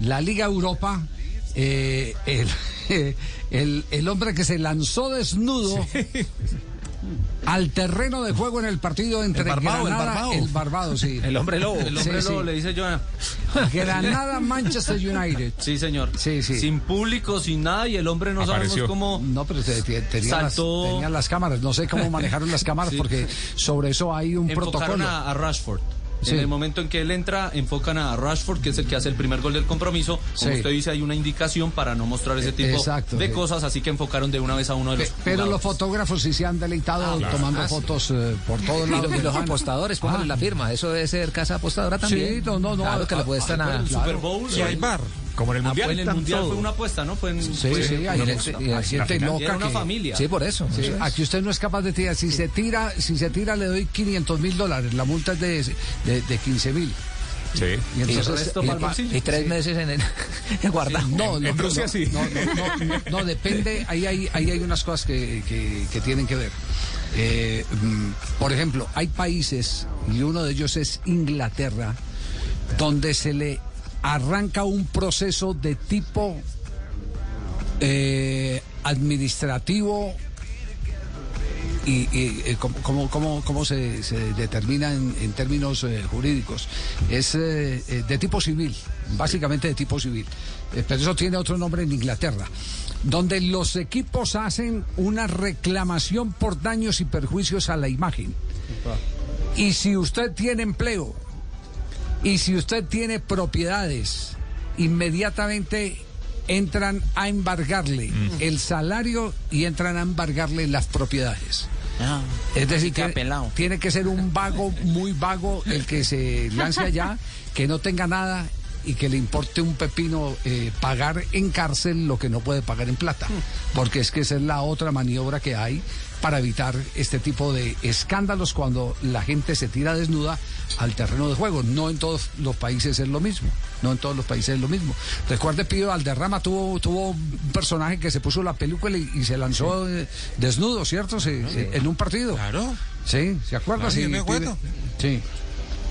La Liga Europa, eh, el, el, el hombre que se lanzó desnudo al terreno de juego en el partido entre Barbado, el Granada, Barbado. el Barbado, sí. El hombre lobo. El hombre Sí, lobo sí. le dice Joana. Granada, Manchester United. Sí, señor. Sí, sí. Sin público, sin nada, y el hombre no Apareció. sabemos cómo. No, pero te- te- tenían, las, tenían las cámaras. No sé cómo manejaron las cámaras Sí. porque sobre eso hay un Enfocaron protocolo. a, a Rashford. Sí. En el momento en que él entra, enfocan a Rashford, que es el que hace el primer gol del compromiso. Como Sí. usted dice, hay una indicación para no mostrar ese Eh, tipo exacto, de sí. cosas, así que enfocaron de una vez a uno de Pe- los. Pero los fotógrafos sí se han deleitado tomando fotos eh, por todos Y lados. los, y los apostadores, póngale Ah. la firma. Eso debe ser casa apostadora también. Sí, no, no, no. Claro que le Ah, apuestan ah, a. bueno, Super Bowl. Y hay bar, como en el Ah, mundial. fue en el están mundial todo. fue una apuesta, ¿no? Fue en, Sí, fue- sí, gente y loca era una que- familia. Sí, por eso. Sí, eso es. aquí usted no es capaz de tirar. Si se tira, si se tira le doy 500 mil dólares. La multa es de, de, de 15 mil. Sí. Y entonces tres Sí. meses en el guardado. No, no, En no, Rusia no, sí. No, no, no, no, depende. Ahí hay, ahí hay unas cosas que, que- que tienen que ver. Eh, mm, por ejemplo, hay países, y uno de ellos es Inglaterra, donde se le arranca un proceso de tipo eh, administrativo y, y, eh, cómo, cómo- cómo- se, se determina en, en términos eh, jurídicos. Es eh, de tipo civil, básicamente de tipo civil. Eh, pero eso tiene otro nombre en Inglaterra, donde los equipos hacen una reclamación por daños y perjuicios a la imagen. Y si usted tiene empleo y si usted tiene propiedades, inmediatamente entran a embargarle el salario y entran a embargarle las propiedades. Es decir, que pelado. tiene que ser un vago, muy vago, el que se lance allá, que no tenga nada y que le importe un pepino eh, pagar en cárcel lo que no puede pagar en plata. Porque es que esa es la otra maniobra que hay para evitar este tipo de escándalos cuando la gente se tira desnuda al terreno de juego. No en todos los países es lo mismo. No en todos los países es lo mismo. Recuerde, Pío Valderrama tuvo, tuvo un personaje que se puso la película y, y se lanzó eh, desnudo, ¿cierto? Se- se- en un partido. Claro. Sí, ¿se acuerda? Claro, Sí, me acuerdo. Sí.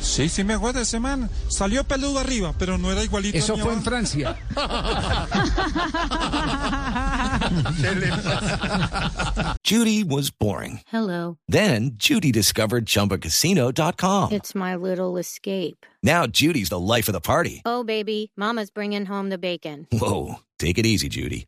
Sí, sí me acuerdo ese man. Salió peludo arriba, pero no era igualito. a Eso mi fue en. Francia. Judy was boring. Hello. Then Judy discovered ChumbaCasino.com. It's my little escape. Now Judy's the life of the party. Oh, baby, Mama's bringing home the bacon. Whoa, take it easy, Judy.